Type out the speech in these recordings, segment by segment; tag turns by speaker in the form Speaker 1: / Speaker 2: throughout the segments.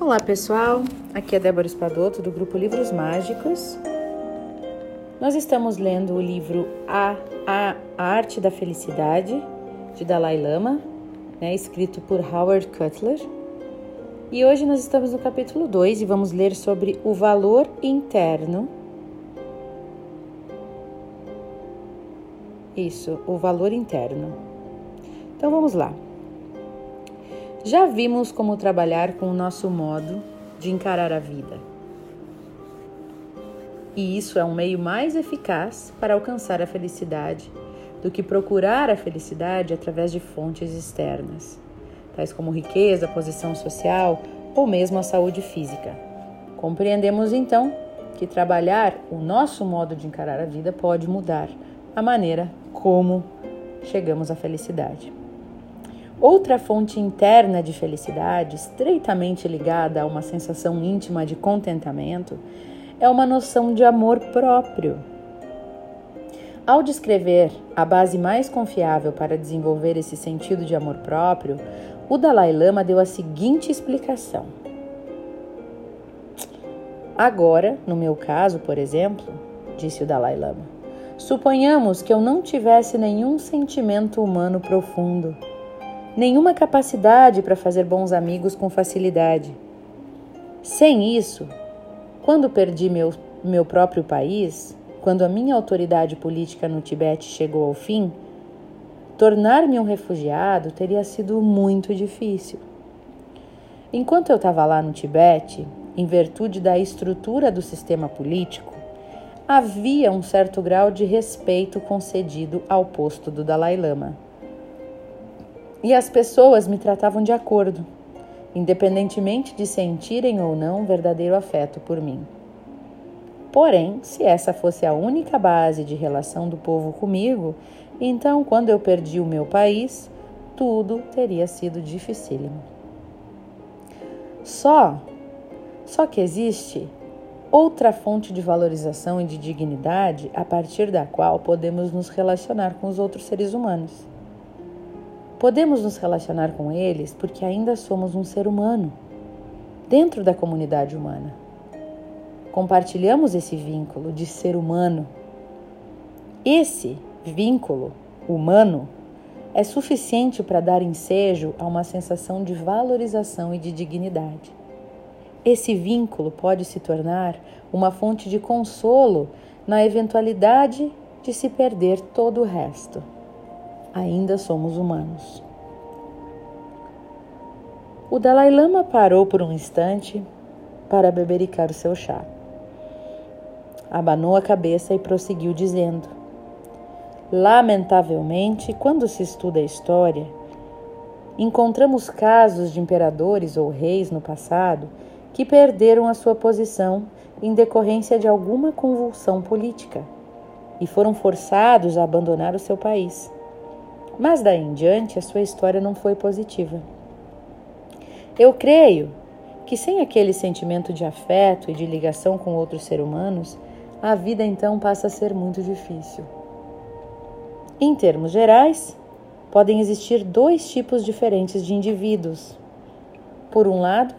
Speaker 1: Olá pessoal, aqui é Débora Espadoto do grupo Livros Mágicos. Nós estamos lendo o livro A, A, Arte da Felicidade, de Dalai Lama, né, escrito por Howard Cutler. E hoje nós estamos no capítulo 2 e vamos ler sobre o valor interno. Isso, o valor interno. Então vamos lá. Já vimos como trabalhar com o nosso modo de encarar a vida. E isso é um meio mais eficaz para alcançar a felicidade do que procurar a felicidade através de fontes externas, tais como riqueza, posição social ou mesmo a saúde física. Compreendemos então que trabalhar o nosso modo de encarar a vida pode mudar a maneira como chegamos à felicidade. Outra fonte interna de felicidade, estreitamente ligada a uma sensação íntima de contentamento, é uma noção de amor próprio. Ao descrever a base mais confiável para desenvolver esse sentido de amor próprio, o Dalai Lama deu a seguinte explicação. Agora, no meu caso, por exemplo, disse o Dalai Lama, suponhamos que eu não tivesse nenhum sentimento humano profundo nenhuma capacidade para fazer bons amigos com facilidade. Sem isso, quando perdi meu, meu próprio país, quando a minha autoridade política no Tibete chegou ao fim, tornar-me um refugiado teria sido muito difícil. Enquanto eu estava lá no Tibete, em virtude da estrutura do sistema político, havia um certo grau de respeito concedido ao posto do Dalai Lama e as pessoas me tratavam de acordo, independentemente de sentirem ou não verdadeiro afeto por mim. Porém, se essa fosse a única base de relação do povo comigo, então quando eu perdi o meu país, tudo teria sido dificílimo. Só, só que existe outra fonte de valorização e de dignidade a partir da qual podemos nos relacionar com os outros seres humanos. Podemos nos relacionar com eles porque ainda somos um ser humano, dentro da comunidade humana. Compartilhamos esse vínculo de ser humano. Esse vínculo humano é suficiente para dar ensejo a uma sensação de valorização e de dignidade. Esse vínculo pode se tornar uma fonte de consolo na eventualidade de se perder todo o resto ainda somos humanos. O Dalai Lama parou por um instante para bebericar o seu chá. Abanou a cabeça e prosseguiu dizendo: Lamentavelmente, quando se estuda a história, encontramos casos de imperadores ou reis no passado que perderam a sua posição em decorrência de alguma convulsão política e foram forçados a abandonar o seu país. Mas daí em diante a sua história não foi positiva. Eu creio que sem aquele sentimento de afeto e de ligação com outros seres humanos, a vida então passa a ser muito difícil. Em termos gerais, podem existir dois tipos diferentes de indivíduos. Por um lado,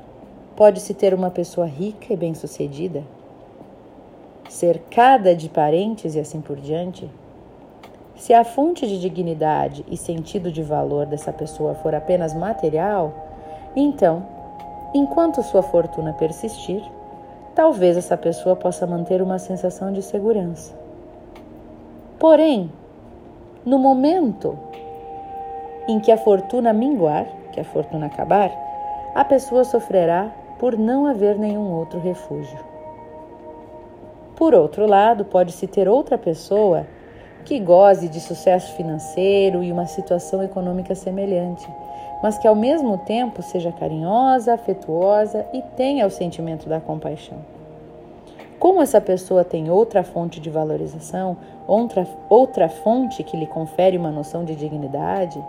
Speaker 1: pode-se ter uma pessoa rica e bem-sucedida, cercada de parentes e assim por diante, se a fonte de dignidade e sentido de valor dessa pessoa for apenas material, então, enquanto sua fortuna persistir, talvez essa pessoa possa manter uma sensação de segurança. Porém, no momento em que a fortuna minguar, que a fortuna acabar, a pessoa sofrerá por não haver nenhum outro refúgio. Por outro lado, pode-se ter outra pessoa que goze de sucesso financeiro e uma situação econômica semelhante, mas que ao mesmo tempo seja carinhosa, afetuosa e tenha o sentimento da compaixão. Como essa pessoa tem outra fonte de valorização, outra, outra fonte que lhe confere uma noção de dignidade,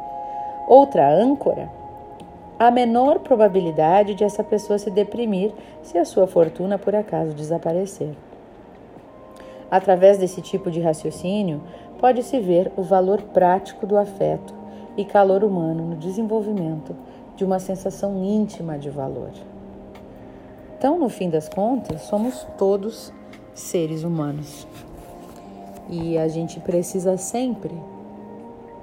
Speaker 1: outra âncora, há menor probabilidade de essa pessoa se deprimir se a sua fortuna por acaso desaparecer. Através desse tipo de raciocínio, pode-se ver o valor prático do afeto e calor humano no desenvolvimento de uma sensação íntima de valor. Então, no fim das contas, somos todos seres humanos. E a gente precisa sempre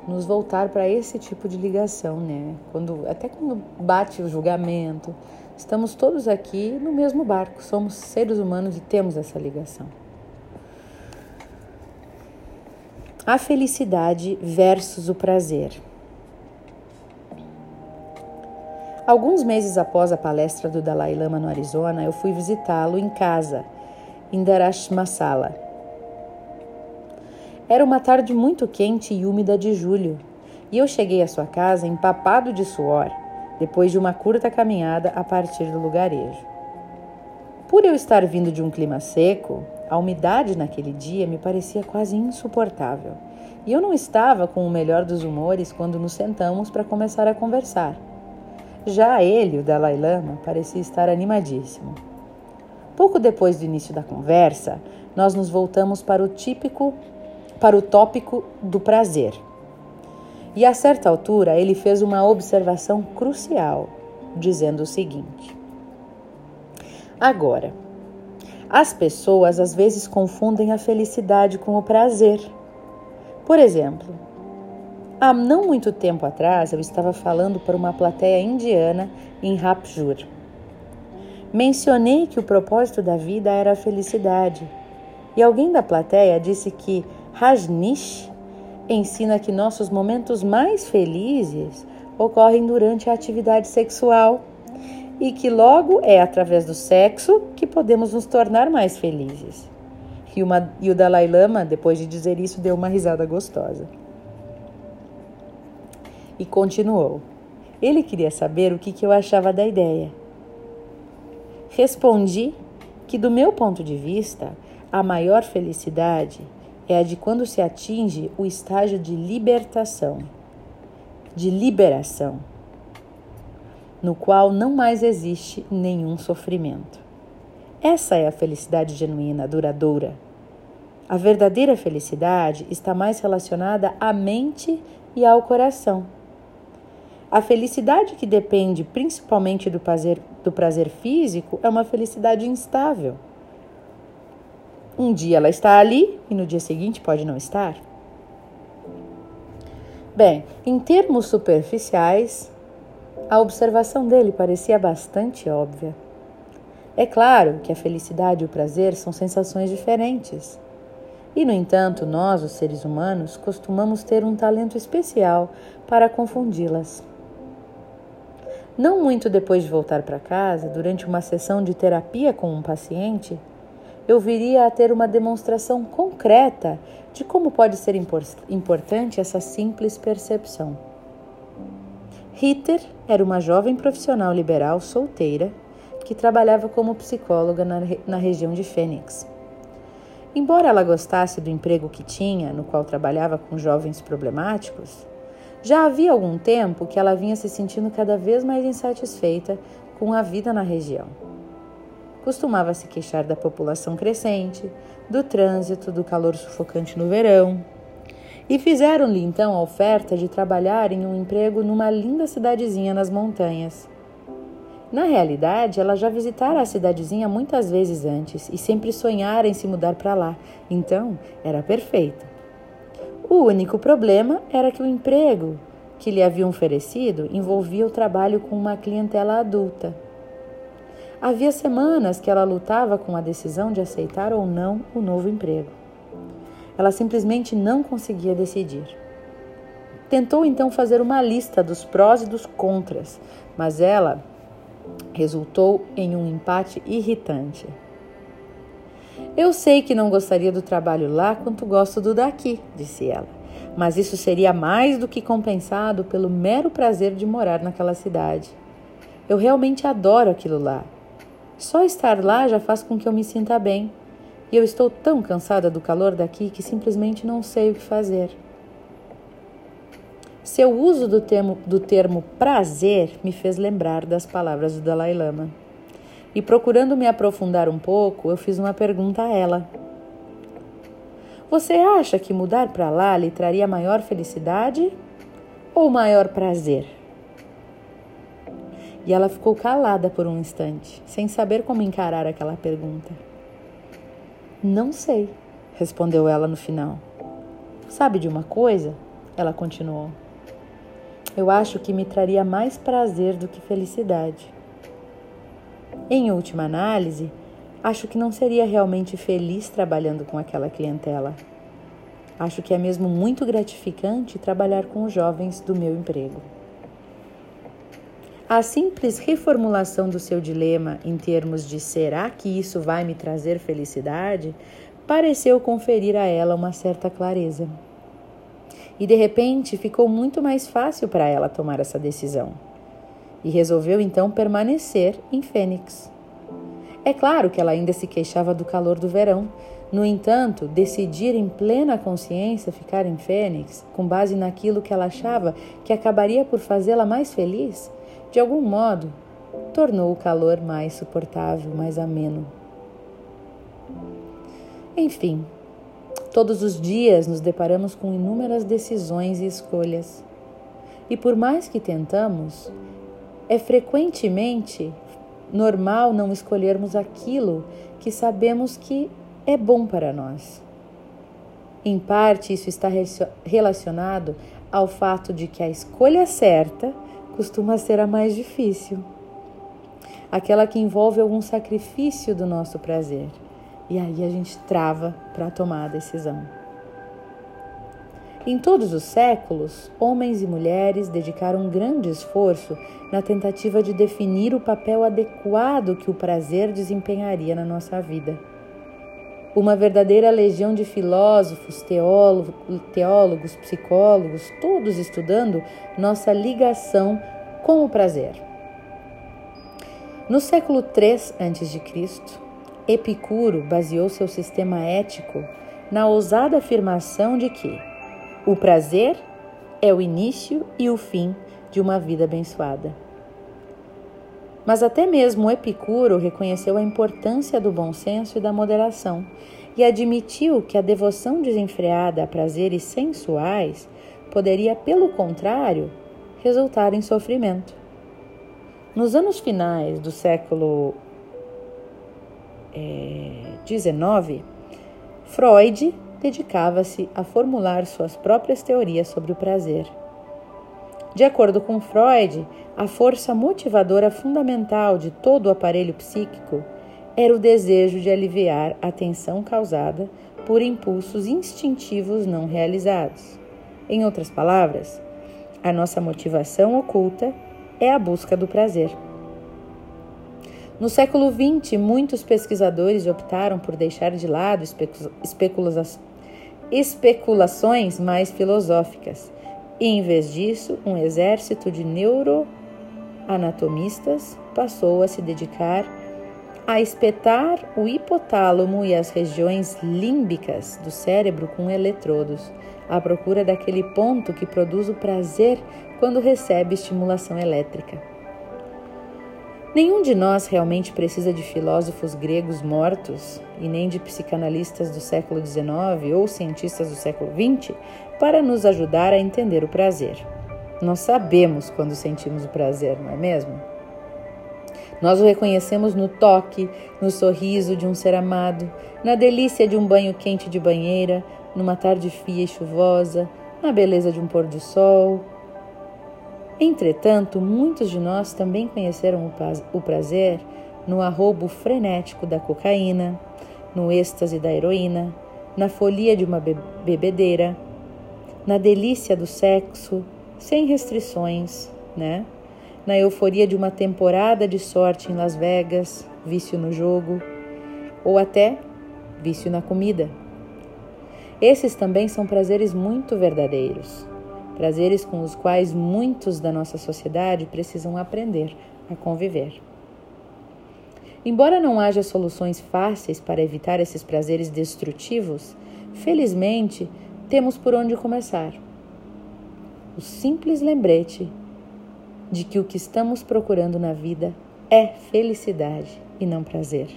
Speaker 1: nos voltar para esse tipo de ligação, né? Quando até quando bate o julgamento, estamos todos aqui no mesmo barco, somos seres humanos e temos essa ligação. A felicidade versus o prazer. Alguns meses após a palestra do Dalai Lama no Arizona, eu fui visitá-lo em casa, em Darashmasala. Era uma tarde muito quente e úmida de julho, e eu cheguei à sua casa empapado de suor, depois de uma curta caminhada a partir do lugarejo. Por eu estar vindo de um clima seco, a umidade naquele dia me parecia quase insuportável, e eu não estava com o melhor dos humores quando nos sentamos para começar a conversar. Já ele, o Dalai Lama, parecia estar animadíssimo. Pouco depois do início da conversa, nós nos voltamos para o típico, para o tópico do prazer. E a certa altura ele fez uma observação crucial, dizendo o seguinte: Agora, as pessoas às vezes confundem a felicidade com o prazer. Por exemplo, Há não muito tempo atrás, eu estava falando para uma plateia indiana em Rapjur. Mencionei que o propósito da vida era a felicidade, e alguém da plateia disse que Rajnish ensina que nossos momentos mais felizes ocorrem durante a atividade sexual e que logo é através do sexo que podemos nos tornar mais felizes. E, uma, e o Dalai Lama, depois de dizer isso, deu uma risada gostosa e continuou. Ele queria saber o que, que eu achava da ideia. Respondi que, do meu ponto de vista, a maior felicidade é a de quando se atinge o estágio de libertação, de liberação, no qual não mais existe nenhum sofrimento. Essa é a felicidade genuína, duradoura. A verdadeira felicidade está mais relacionada à mente e ao coração a felicidade que depende principalmente do prazer, do prazer físico é uma felicidade instável. Um dia ela está ali e no dia seguinte pode não estar. Bem, em termos superficiais, a observação dele parecia bastante óbvia. É claro que a felicidade e o prazer são sensações diferentes. E, no entanto, nós, os seres humanos, costumamos ter um talento especial para confundi-las. Não muito depois de voltar para casa, durante uma sessão de terapia com um paciente, eu viria a ter uma demonstração concreta de como pode ser importante essa simples percepção. Ritter era uma jovem profissional liberal solteira que trabalhava como psicóloga na, na região de Fênix. Embora ela gostasse do emprego que tinha, no qual trabalhava com jovens problemáticos, já havia algum tempo que ela vinha se sentindo cada vez mais insatisfeita com a vida na região. Costumava se queixar da população crescente, do trânsito, do calor sufocante no verão. E fizeram-lhe então a oferta de trabalhar em um emprego numa linda cidadezinha nas montanhas. Na realidade, ela já visitara a cidadezinha muitas vezes antes e sempre sonhara em se mudar para lá, então era perfeita. O único problema era que o emprego que lhe haviam oferecido envolvia o trabalho com uma clientela adulta. Havia semanas que ela lutava com a decisão de aceitar ou não o novo emprego. Ela simplesmente não conseguia decidir. Tentou então fazer uma lista dos prós e dos contras, mas ela resultou em um empate irritante. Eu sei que não gostaria do trabalho lá quanto gosto do daqui, disse ela, mas isso seria mais do que compensado pelo mero prazer de morar naquela cidade. Eu realmente adoro aquilo lá. Só estar lá já faz com que eu me sinta bem. E eu estou tão cansada do calor daqui que simplesmente não sei o que fazer. Seu uso do termo, do termo prazer me fez lembrar das palavras do Dalai Lama. E procurando me aprofundar um pouco, eu fiz uma pergunta a ela. Você acha que mudar para lá lhe traria maior felicidade ou maior prazer? E ela ficou calada por um instante, sem saber como encarar aquela pergunta. Não sei, respondeu ela no final. Sabe de uma coisa? Ela continuou. Eu acho que me traria mais prazer do que felicidade. Em última análise, acho que não seria realmente feliz trabalhando com aquela clientela. Acho que é mesmo muito gratificante trabalhar com os jovens do meu emprego. A simples reformulação do seu dilema em termos de será que isso vai me trazer felicidade pareceu conferir a ela uma certa clareza. E de repente ficou muito mais fácil para ela tomar essa decisão. E resolveu então permanecer em Fênix. É claro que ela ainda se queixava do calor do verão. No entanto, decidir em plena consciência ficar em Fênix, com base naquilo que ela achava que acabaria por fazê-la mais feliz, de algum modo, tornou o calor mais suportável, mais ameno. Enfim, todos os dias nos deparamos com inúmeras decisões e escolhas. E por mais que tentamos, é frequentemente normal não escolhermos aquilo que sabemos que é bom para nós. Em parte, isso está relacionado ao fato de que a escolha certa costuma ser a mais difícil, aquela que envolve algum sacrifício do nosso prazer. E aí a gente trava para tomar a decisão. Em todos os séculos, homens e mulheres dedicaram um grande esforço na tentativa de definir o papel adequado que o prazer desempenharia na nossa vida. Uma verdadeira legião de filósofos, teólogos, teólogos, psicólogos, todos estudando nossa ligação com o prazer. No século III a.C., Epicuro baseou seu sistema ético na ousada afirmação de que o prazer é o início e o fim de uma vida abençoada. Mas até mesmo Epicuro reconheceu a importância do bom senso e da moderação e admitiu que a devoção desenfreada a prazeres sensuais poderia, pelo contrário, resultar em sofrimento. Nos anos finais do século XIX, é, Freud dedicava-se a formular suas próprias teorias sobre o prazer. De acordo com Freud, a força motivadora fundamental de todo o aparelho psíquico era o desejo de aliviar a tensão causada por impulsos instintivos não realizados. Em outras palavras, a nossa motivação oculta é a busca do prazer. No século XX, muitos pesquisadores optaram por deixar de lado especula especulações mais filosóficas e, em vez disso, um exército de neuroanatomistas passou a se dedicar a espetar o hipotálamo e as regiões límbicas do cérebro com eletrodos, à procura daquele ponto que produz o prazer quando recebe estimulação elétrica. Nenhum de nós realmente precisa de filósofos gregos mortos e nem de psicanalistas do século XIX ou cientistas do século XX para nos ajudar a entender o prazer. Nós sabemos quando sentimos o prazer, não é mesmo? Nós o reconhecemos no toque, no sorriso de um ser amado, na delícia de um banho quente de banheira, numa tarde fria e chuvosa, na beleza de um pôr do sol, Entretanto, muitos de nós também conheceram o prazer no arrobo frenético da cocaína, no êxtase da heroína, na folia de uma bebedeira, na delícia do sexo, sem restrições, né? Na euforia de uma temporada de sorte em Las Vegas, vício no jogo, ou até vício na comida. Esses também são prazeres muito verdadeiros prazeres com os quais muitos da nossa sociedade precisam aprender a conviver. Embora não haja soluções fáceis para evitar esses prazeres destrutivos, felizmente temos por onde começar. O simples lembrete de que o que estamos procurando na vida é felicidade e não prazer.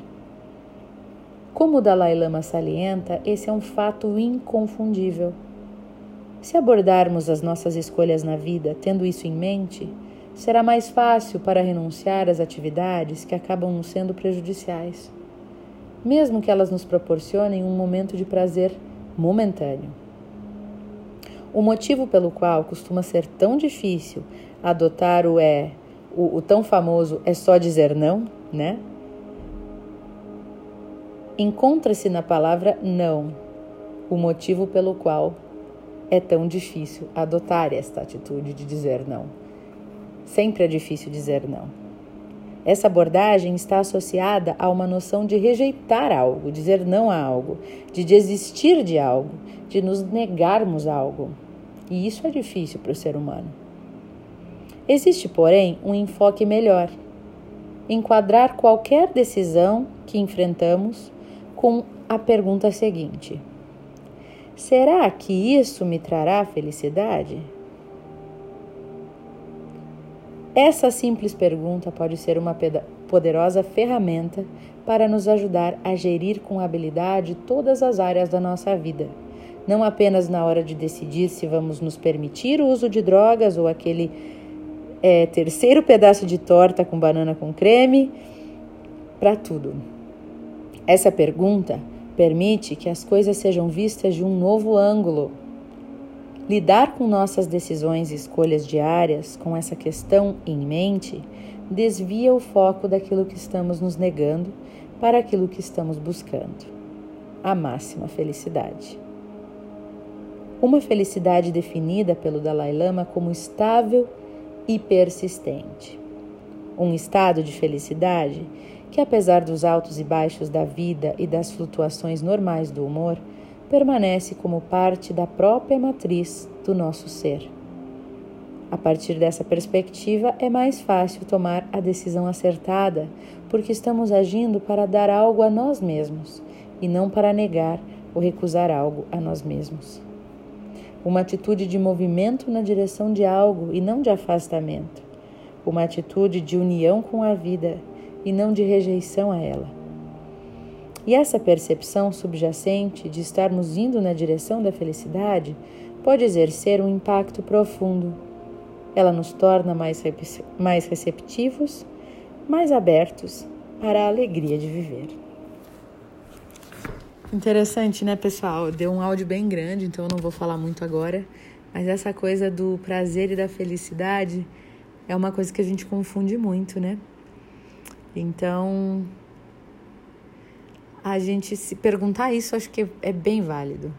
Speaker 1: Como o Dalai Lama salienta, esse é um fato inconfundível. Se abordarmos as nossas escolhas na vida tendo isso em mente, será mais fácil para renunciar às atividades que acabam sendo prejudiciais, mesmo que elas nos proporcionem um momento de prazer momentâneo. O motivo pelo qual costuma ser tão difícil adotar o é, o, o tão famoso é só dizer não, né? Encontra-se na palavra não o motivo pelo qual é tão difícil adotar esta atitude de dizer não. Sempre é difícil dizer não. Essa abordagem está associada a uma noção de rejeitar algo, dizer não a algo, de desistir de algo, de nos negarmos algo. E isso é difícil para o ser humano. Existe, porém, um enfoque melhor. Enquadrar qualquer decisão que enfrentamos com a pergunta seguinte: Será que isso me trará felicidade? Essa simples pergunta pode ser uma poderosa ferramenta para nos ajudar a gerir com habilidade todas as áreas da nossa vida, não apenas na hora de decidir se vamos nos permitir o uso de drogas ou aquele é, terceiro pedaço de torta com banana com creme, para tudo. Essa pergunta permite que as coisas sejam vistas de um novo ângulo Lidar com nossas decisões e escolhas diárias com essa questão em mente desvia o foco daquilo que estamos nos negando para aquilo que estamos buscando a máxima felicidade. Uma felicidade definida pelo Dalai Lama como estável e persistente. Um estado de felicidade que, apesar dos altos e baixos da vida e das flutuações normais do humor, permanece como parte da própria matriz do nosso ser. A partir dessa perspectiva, é mais fácil tomar a decisão acertada, porque estamos agindo para dar algo a nós mesmos e não para negar ou recusar algo a nós mesmos. Uma atitude de movimento na direção de algo e não de afastamento. Uma atitude de união com a vida e não de rejeição a ela e essa percepção subjacente de estarmos indo na direção da felicidade pode exercer um impacto profundo. Ela nos torna mais, mais receptivos, mais abertos para a alegria de viver. Interessante, né, pessoal? Deu um áudio bem grande, então eu não vou falar muito agora. Mas essa coisa do prazer e da felicidade é uma coisa que a gente confunde muito, né? Então, a gente se perguntar isso, acho que é bem válido.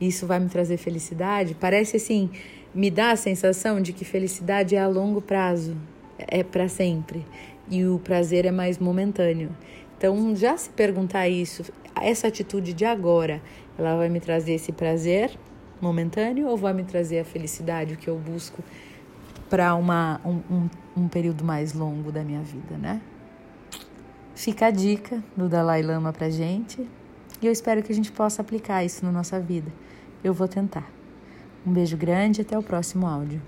Speaker 1: Isso vai me trazer felicidade? Parece assim, me dá a sensação de que felicidade é a longo prazo, é para sempre, e o prazer é mais momentâneo. Então, já se perguntar isso, essa atitude de agora, ela vai me trazer esse prazer momentâneo ou vai me trazer a felicidade, o que eu busco para um, um, um período mais longo da minha vida, né? Fica a dica do Dalai Lama pra gente e eu espero que a gente possa aplicar isso na nossa vida. Eu vou tentar. Um beijo grande e até o próximo áudio.